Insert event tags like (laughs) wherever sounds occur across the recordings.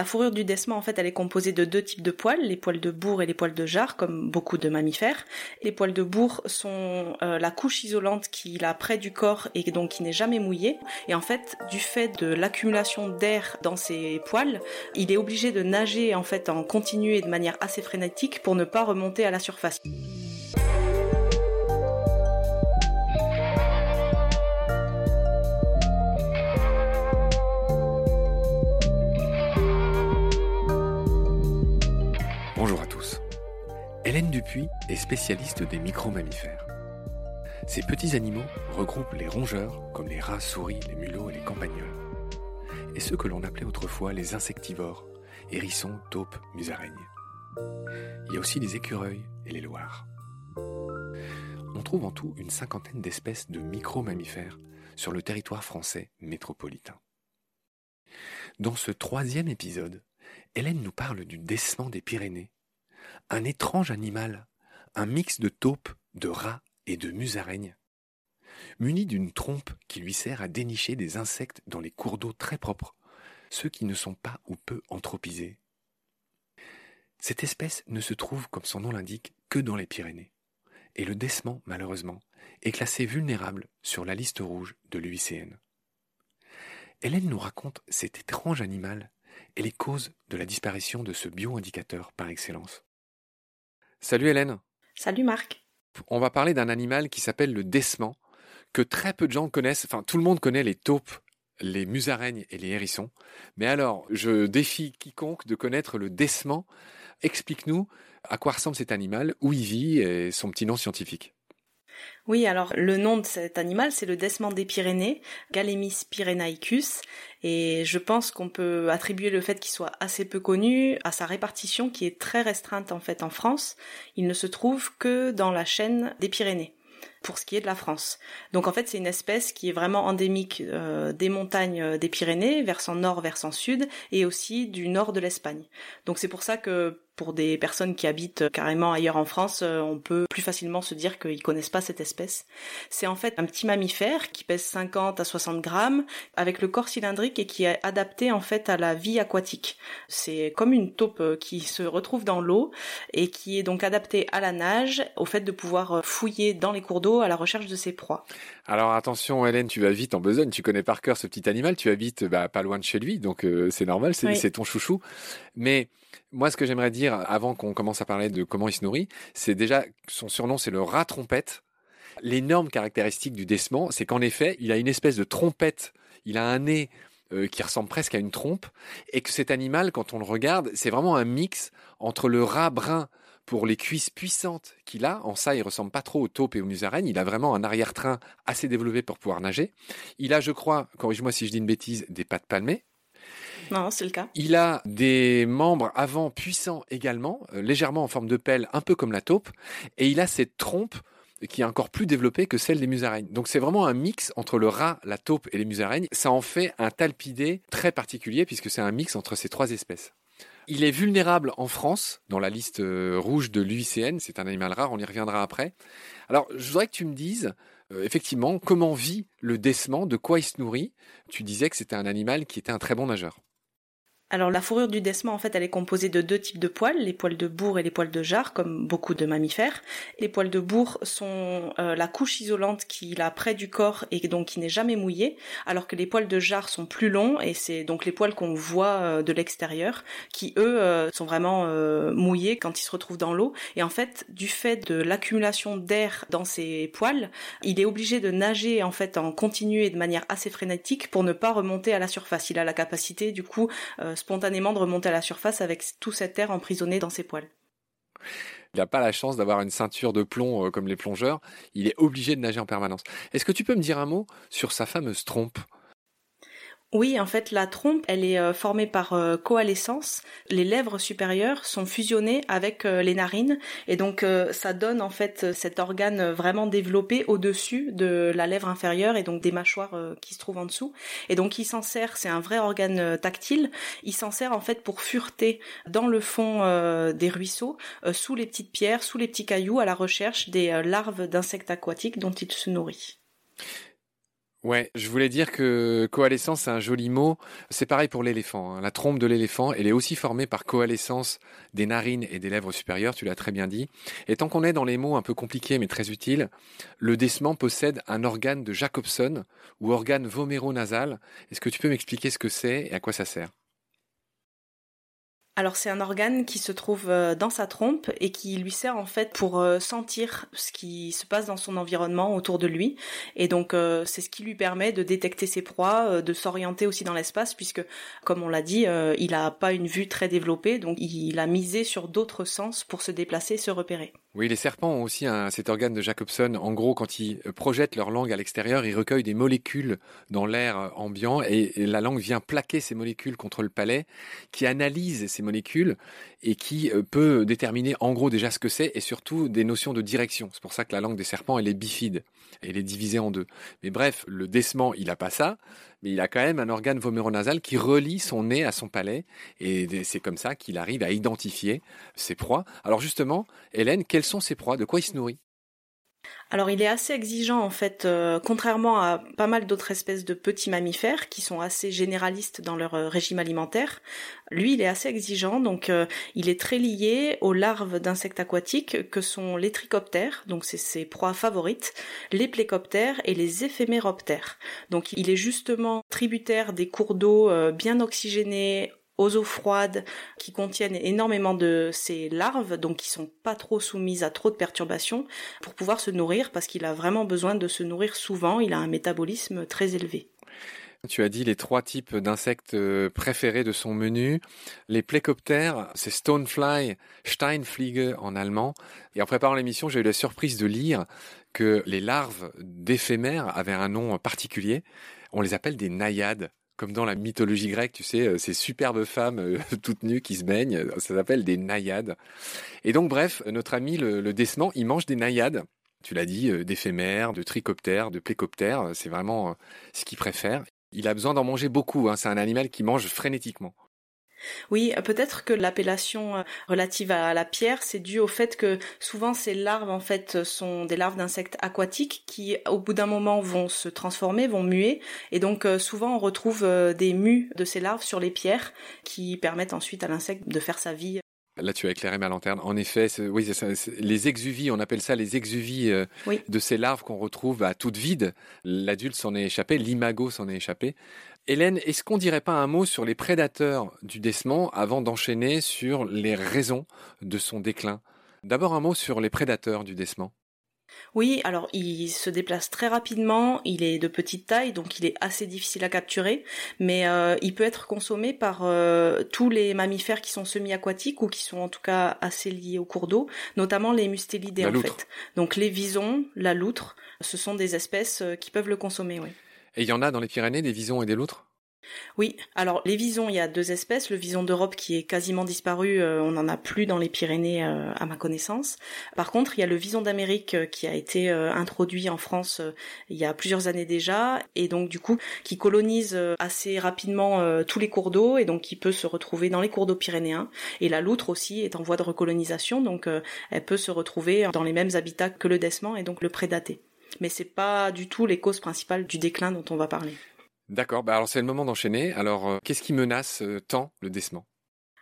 La fourrure du desman, en fait, elle est composée de deux types de poils, les poils de bourre et les poils de jarre, comme beaucoup de mammifères. Les poils de bourre sont euh, la couche isolante qu'il a près du corps et donc qui n'est jamais mouillée. Et en fait, du fait de l'accumulation d'air dans ces poils, il est obligé de nager en fait en continu et de manière assez frénétique pour ne pas remonter à la surface. Hélène Dupuis est spécialiste des micro-mammifères. Ces petits animaux regroupent les rongeurs, comme les rats, souris, les mulots et les campagnols, et ceux que l'on appelait autrefois les insectivores, hérissons, taupes, musaraignes. Il y a aussi les écureuils et les loirs. On trouve en tout une cinquantaine d'espèces de micro-mammifères sur le territoire français métropolitain. Dans ce troisième épisode, Hélène nous parle du décement des Pyrénées un étrange animal, un mix de taupes, de rats et de musaraignes. Muni d'une trompe qui lui sert à dénicher des insectes dans les cours d'eau très propres, ceux qui ne sont pas ou peu anthropisés. Cette espèce ne se trouve, comme son nom l'indique, que dans les Pyrénées. Et le décement, malheureusement, est classé vulnérable sur la liste rouge de l'UICN. Hélène nous raconte cet étrange animal et les causes de la disparition de ce bioindicateur par excellence. Salut Hélène. Salut Marc. On va parler d'un animal qui s'appelle le décement, que très peu de gens connaissent. Enfin, tout le monde connaît les taupes, les musaraignes et les hérissons. Mais alors, je défie quiconque de connaître le décement. Explique-nous à quoi ressemble cet animal, où il vit et son petit nom scientifique. Oui, alors le nom de cet animal, c'est le décement des Pyrénées, Galemis pyrenaicus, et je pense qu'on peut attribuer le fait qu'il soit assez peu connu à sa répartition qui est très restreinte en fait en France. Il ne se trouve que dans la chaîne des Pyrénées pour ce qui est de la France. Donc en fait, c'est une espèce qui est vraiment endémique euh, des montagnes euh, des Pyrénées, versant nord, versant sud, et aussi du nord de l'Espagne. Donc c'est pour ça que pour des personnes qui habitent carrément ailleurs en France, on peut plus facilement se dire qu'ils connaissent pas cette espèce. C'est en fait un petit mammifère qui pèse 50 à 60 grammes, avec le corps cylindrique et qui est adapté en fait à la vie aquatique. C'est comme une taupe qui se retrouve dans l'eau et qui est donc adaptée à la nage, au fait de pouvoir fouiller dans les cours d'eau à la recherche de ses proies. Alors attention Hélène, tu vas vite en besogne, tu connais par cœur ce petit animal, tu habites bah, pas loin de chez lui, donc euh, c'est normal, c'est ton chouchou. Mais moi ce que j'aimerais dire avant qu'on commence à parler de comment il se nourrit, c'est déjà son surnom c'est le rat trompette. L'énorme caractéristique du décement, c'est qu'en effet, il a une espèce de trompette, il a un nez euh, qui ressemble presque à une trompe, et que cet animal, quand on le regarde, c'est vraiment un mix entre le rat brun pour les cuisses puissantes qu'il a. En ça, il ressemble pas trop aux taupes et aux musaraignes. Il a vraiment un arrière-train assez développé pour pouvoir nager. Il a, je crois, corrige-moi si je dis une bêtise, des pattes palmées. Non, c'est le cas. Il a des membres avant puissants également, euh, légèrement en forme de pelle, un peu comme la taupe. Et il a cette trompe qui est encore plus développée que celle des musaraignes. Donc c'est vraiment un mix entre le rat, la taupe et les musaraignes. Ça en fait un talpidé très particulier puisque c'est un mix entre ces trois espèces. Il est vulnérable en France, dans la liste euh, rouge de l'UICN. C'est un animal rare, on y reviendra après. Alors, je voudrais que tu me dises, euh, effectivement, comment vit le décement, de quoi il se nourrit. Tu disais que c'était un animal qui était un très bon nageur. Alors la fourrure du décement, en fait, elle est composée de deux types de poils, les poils de bourre et les poils de jarre, comme beaucoup de mammifères. Les poils de bourre sont euh, la couche isolante qu'il a près du corps et donc qui n'est jamais mouillée, alors que les poils de jarre sont plus longs et c'est donc les poils qu'on voit euh, de l'extérieur, qui eux euh, sont vraiment mouillés quand ils se retrouvent dans l'eau. Et en fait, du fait de l'accumulation d'air dans ces poils, il est obligé de nager en fait en continu et de manière assez frénétique pour ne pas remonter à la surface. Il a la capacité du coup spontanément de remonter à la surface avec tout cet air emprisonné dans ses poils. Il n'a pas la chance d'avoir une ceinture de plomb euh, comme les plongeurs. Il est obligé de nager en permanence. Est-ce que tu peux me dire un mot sur sa fameuse trompe? Oui, en fait, la trompe, elle est euh, formée par euh, coalescence. Les lèvres supérieures sont fusionnées avec euh, les narines, et donc ça donne en fait cet organe vraiment développé au-dessus de la lèvre inférieure et donc des mâchoires qui se trouvent en dessous. Et donc il s'en sert, c'est un vrai organe tactile. Il s'en sert en fait pour fureter dans le fond des ruisseaux, sous les petites pierres, sous les petits cailloux, à la recherche des larves d'insectes aquatiques dont il se nourrit. Ouais, je voulais dire que coalescence, c'est un joli mot. C'est pareil pour l'éléphant. Hein. La trompe de l'éléphant, elle est aussi formée par coalescence des narines et des lèvres supérieures, tu l'as très bien dit. Et tant qu'on est dans les mots un peu compliqués mais très utiles, le décement possède un organe de Jacobson ou organe voméro-nasal. Est-ce que tu peux m'expliquer ce que c'est et à quoi ça sert? Alors c'est un organe qui se trouve euh, dans sa trompe et qui lui sert en fait pour euh, sentir ce qui se passe dans son environnement autour de lui. Et donc euh, c'est ce qui lui permet de détecter ses proies, de s'orienter aussi dans l'espace puisque comme on l'a dit, il a pas une vue très développée, donc il a misé sur d'autres sens pour se déplacer, se repérer. Oui, les serpents ont aussi cet organe de Jacobson. En gros, quand ils projettent leur langue à l'extérieur, ils recueillent des molécules dans l'air ambiant et, la langue vient plaquer ces molécules contre le palais, qui analyse ces molécules et qui euh, peut déterminer en gros déjà ce que c'est et surtout des notions de direction. C'est pour ça que la langue des serpents, elle est bifide, elle est divisée en deux. Mais bref, le décement, il a pas ça, mais il a quand même un organe voméronasal qui relie son nez à son palais et c'est comme ça qu'il arrive à identifier ses proies. Alors justement, Hélène, quelles sont ses proies? De quoi il se nourrit? Alors il est assez exigeant en fait, euh, contrairement à pas mal d'autres espèces de petits mammifères qui sont assez généralistes dans leur euh, régime alimentaire. Lui il est assez exigeant, donc euh, il est très lié aux larves d'insectes aquatiques que sont les trichoptères, donc c'est ses proies favorites, les plécoptères et les éphéméroptères. Donc il est justement tributaire des cours d'eau bien oxygénés, aux eaux froides qui contiennent énormément de ces larves, donc qui sont pas trop soumises à trop de perturbations, pour pouvoir se nourrir, parce qu'il a vraiment besoin de se nourrir souvent, il a un métabolisme très élevé. Tu as dit les trois types d'insectes euh, préférés de son menu. Les plécoptères, c'est Stonefly, Steinfliege en allemand. Et en préparant l'émission, j'ai eu la surprise de lire que les larves d'éphémères avaient un nom particulier. On les appelle des naïades comme dans la mythologie grecque, tu sais, euh, ces superbes femmes euh, (laughs) toutes nues qui se baignent, euh, ça s'appelle des naïades. Et donc, bref, notre ami le, le décement, il mange des naïades. Tu l'as dit, d'éphémères, de trichoptères, de plécoptères, c'est vraiment ce qu'il préfère. Il a besoin d'en manger beaucoup, hein. c'est un animal qui mange frénétiquement. Oui, peut-être que l'appellation euh, relative à la pierre, c'est dû au fait que souvent ces larves en fait sont des larves d'insectes aquatiques qui au bout d'un moment vont se transformer, vont muer. Et donc euh, souvent on retrouve euh, des mues de ces larves sur les pierres qui permettent ensuite à l'insecte de faire sa vie Là, tu as éclairé ma lanterne. En effet, oui, ça, les exuvies, on appelle ça les exuvies de ces larves qu'on retrouve à toutes vides. L'adulte s'en est échappé, l'imago s'en est échappé. Hélène, est-ce qu'on dirait pas un mot sur les prédateurs du décement avant d'enchaîner sur les raisons de son déclin? D'abord un mot sur les prédateurs du décement. Oui, alors il se déplace très rapidement, il est de petite taille, donc il est assez difficile à capturer, mais euh, il peut être consommé par euh, tous les mammifères qui sont semi-aquatiques ou qui sont en tout cas assez liés au cours d'eau, notamment les mustélidés en fait. Donc les visons, la loutre, ce sont des espèces euh, qui peuvent le consommer, oui. Et il y en a dans les Pyrénées des visons et des loutres? Oui, alors les visons, il y a deux espèces. Le vison d'Europe qui est quasiment disparu, euh, on n'en a plus dans les Pyrénées euh, à ma connaissance. Par contre, il y a le vison d'Amérique euh, qui a été introduit en France il y a plusieurs années déjà, et donc du coup qui colonise assez rapidement tous les cours d'eau, et donc qui peut se retrouver dans les cours d'eau pyrénéens. Et la loutre aussi est en voie de recolonisation, donc elle peut se retrouver dans les mêmes habitats que le dessement et donc le prédater mais c'est pas du tout les causes principales du déclin dont on va parler. D'accord, bah alors c'est le moment d'enchaîner. Alors euh, qu'est-ce qui menace euh, tant le décement?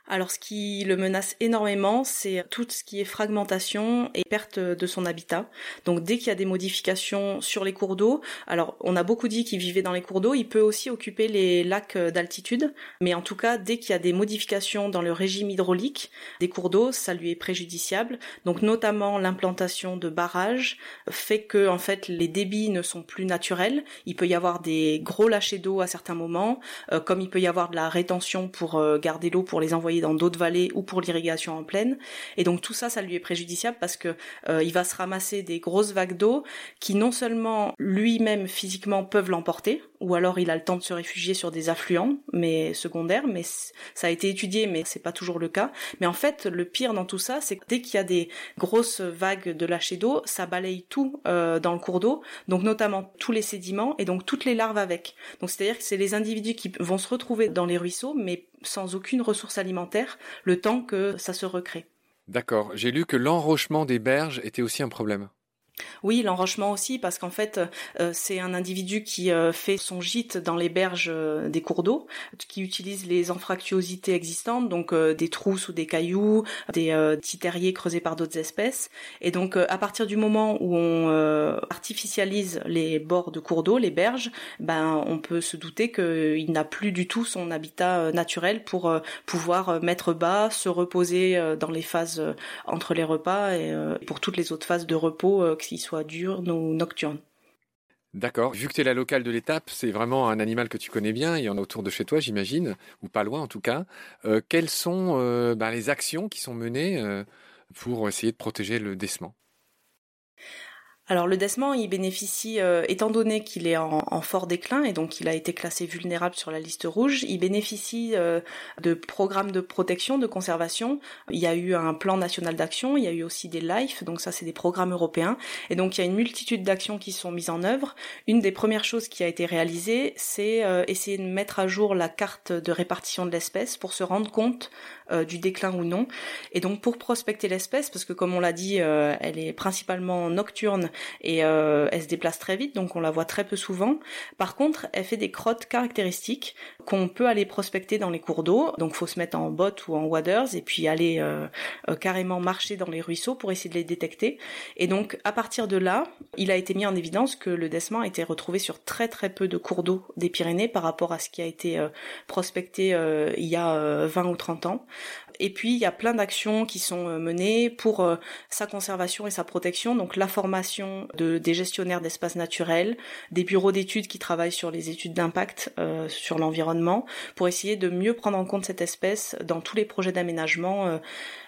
Alors ce qui le menace énormément, c'est tout ce qui est fragmentation et perte de son habitat. Donc dès qu'il y a des modifications sur les cours d'eau, alors on a beaucoup dit qu'il vivait dans les cours d'eau, il peut aussi occuper les lacs d'altitude, mais en tout cas dès qu'il y a des modifications dans le régime hydraulique des cours d'eau, ça lui est préjudiciable. Donc notamment l'implantation de barrages fait que en fait les débits ne sont plus naturels. Il peut y avoir des gros lâchers d'eau à certains moments, euh, comme il peut y avoir de la rétention pour euh, garder l'eau pour les envoyer dans d'autres vallées ou pour l'irrigation en plaine. Et donc tout ça, ça lui est préjudiciable parce que euh, il va se ramasser des grosses vagues d'eau qui non seulement lui-même physiquement peuvent l'emporter, ou alors il a le temps de se réfugier sur des affluents, mais secondaires, mais ça a été étudié, mais c'est pas toujours le cas. Mais en fait, le pire dans tout ça, c'est que dès qu'il y a des grosses vagues de lâcher d'eau, ça balaye tout euh, dans le cours d'eau, donc notamment tous les sédiments et donc toutes les larves avec. Donc c'est-à-dire que c'est les individus qui vont se retrouver dans les ruisseaux, mais sans aucune ressource alimentaire, le temps que ça se recrée. D'accord. J'ai lu que l'enrochement des berges était aussi un problème. Oui, l'enrochement aussi, parce qu'en fait, euh, c'est un individu qui euh, fait son gîte dans les berges euh, des cours d'eau, qui utilise les anfractuosités existantes, donc des trousses ou des cailloux, des petits terriers creusés par d'autres espèces. Et donc, à partir du moment où on artificialise les bords de cours d'eau, les berges, ben, on peut se douter qu'il n'a plus du tout son habitat naturel pour pouvoir mettre bas, se reposer dans les phases entre les repas et pour toutes les autres phases de repos qu'il soit diurne ou nocturne. D'accord. Vu que tu es la locale de l'étape, c'est vraiment un animal que tu connais bien, il y en a autour de chez toi, j'imagine, ou pas loin en tout cas. Euh, quelles sont euh, ben, les actions qui sont menées euh, pour essayer de protéger le décement? Alors le dessement, il bénéficie, euh, étant donné qu'il est en, fort déclin et donc il a été classé vulnérable sur la liste rouge, il bénéficie euh, de programmes de protection, de conservation. Il y a eu un plan national d'action, il y a eu aussi des LIFE, donc ça c'est des programmes européens. Et donc il y a une multitude d'actions qui sont mises en œuvre. Une des premières choses qui a été réalisée, c'est euh, essayer de mettre à jour la carte de répartition de l'espèce pour se rendre compte du déclin ou non. Et donc pour prospecter l'espèce, parce que comme on l'a dit, elle est principalement nocturne et euh, elle se déplace très vite, donc on la voit très peu souvent. Par contre, elle fait des crottes caractéristiques qu'on peut aller prospecter dans les cours d'eau. Donc faut se mettre en bottes ou en waders et puis aller euh, euh, carrément marcher dans les ruisseaux pour essayer de les détecter. Et donc à partir de là, il a été mis en évidence que le décement a été retrouvé sur très très peu de cours d'eau des Pyrénées par rapport à ce qui a été prospecté il y a 20 ou 30 ans. Et puis il y a plein d'actions qui sont menées pour sa conservation et sa protection. Donc la formation de, des gestionnaires d'espaces naturels, des bureaux d'études qui travaillent sur les études d'impact euh, sur l'environnement, pour essayer de mieux prendre en compte cette espèce dans tous les projets d'aménagement, euh,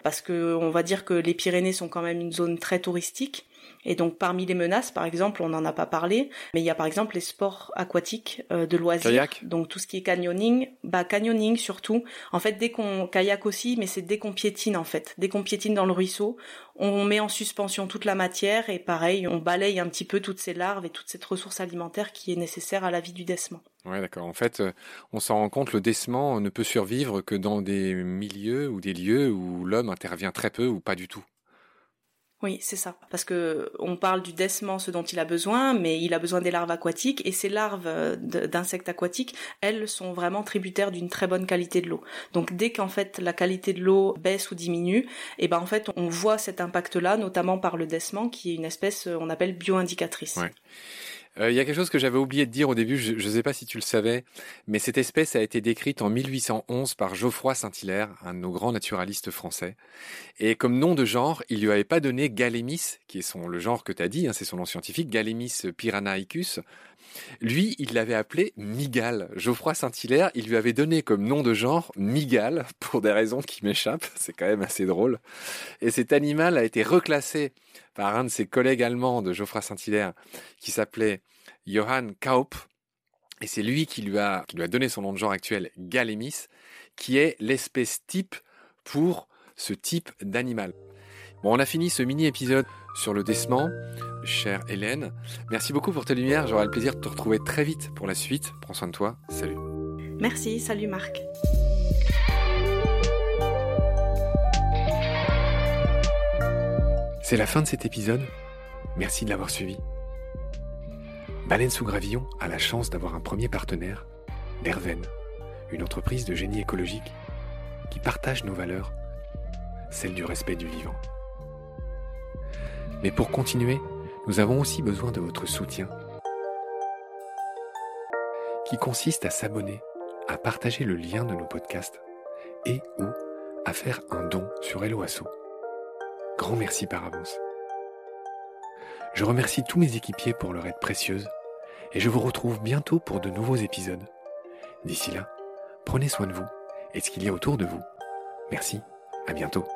parce que on va dire que les Pyrénées sont quand même une zone très touristique Et donc parmi les menaces, par exemple, on n'en a pas parlé, mais il y a par exemple les sports aquatiques euh, de loisirs. Kayak Donc tout ce qui est canyoning, bah canyoning surtout. En fait, dès qu'on kayak aussi, mais c'est dès qu'on piétine en fait, dès qu'on piétine dans le ruisseau, on met en suspension toute la matière et pareil, on balaye un petit peu toutes ces larves et toute cette ressource alimentaire qui est nécessaire à la vie du décement. Ouais, d'accord. En fait, euh, on s'en rend compte, le décement ne peut survivre que dans des milieux ou des lieux où l'homme intervient très peu ou pas du tout. Oui, c'est ça. Parce que on parle du décement, ce dont il a besoin, mais il a besoin des larves aquatiques, et ces larves euh, d'insectes aquatiques, elles sont vraiment tributaires d'une très bonne qualité de l'eau. Donc dès qu'en fait la qualité de l'eau baisse ou diminue, et eh ben en fait on voit cet impact-là, notamment par le décement, qui est une espèce euh, on appelle bioindicatrice. Ouais. Euh, il y a quelque chose que j'avais oublié de dire au début, je ne sais pas si tu le savais, mais cette espèce a été décrite en 1811 par Geoffroy Saint-Hilaire, un de nos grands naturalistes français. Et comme nom de genre, il lui avait pas donné Galémis, qui est le genre que tu as dit, hein, c'est son nom scientifique, Galémis piranaicus. Lui, il l'avait appelé Migale. Geoffroy Saint-Hilaire, il lui avait donné comme nom de genre Migale, (laughs) pour des raisons qui m'échappent, c'est quand même assez drôle. Et cet animal a été reclassé par un de ses collègues allemands de Geoffroy Saint-Hilaire, qui s'appelait Johann Kaup, et c'est lui qui lui, a, qui lui a donné son nom de genre actuel, Galémis, qui est l'espèce type pour ce type d'animal. Bon, on a fini ce mini-épisode sur le décement. Chère Hélène, merci beaucoup pour tes lumières. J'aurai le plaisir de te retrouver très vite pour la suite. Prends soin de toi. Salut. Merci, salut Marc. C'est la fin de cet épisode. Merci de l'avoir suivi. Baleine sous gravillon a la chance d'avoir un premier partenaire, Derven, une entreprise de génie écologique qui partage nos valeurs, celles du respect du vivant. Mais pour continuer, nous avons aussi besoin de votre soutien, qui consiste à s'abonner, à partager le lien de nos podcasts et ou à faire un don sur Helloasso. Grand merci par avance. Je remercie tous mes équipiers pour leur aide précieuse et je vous retrouve bientôt pour de nouveaux épisodes. D'ici là, prenez soin de vous et de ce qu'il y a autour de vous. Merci, à bientôt.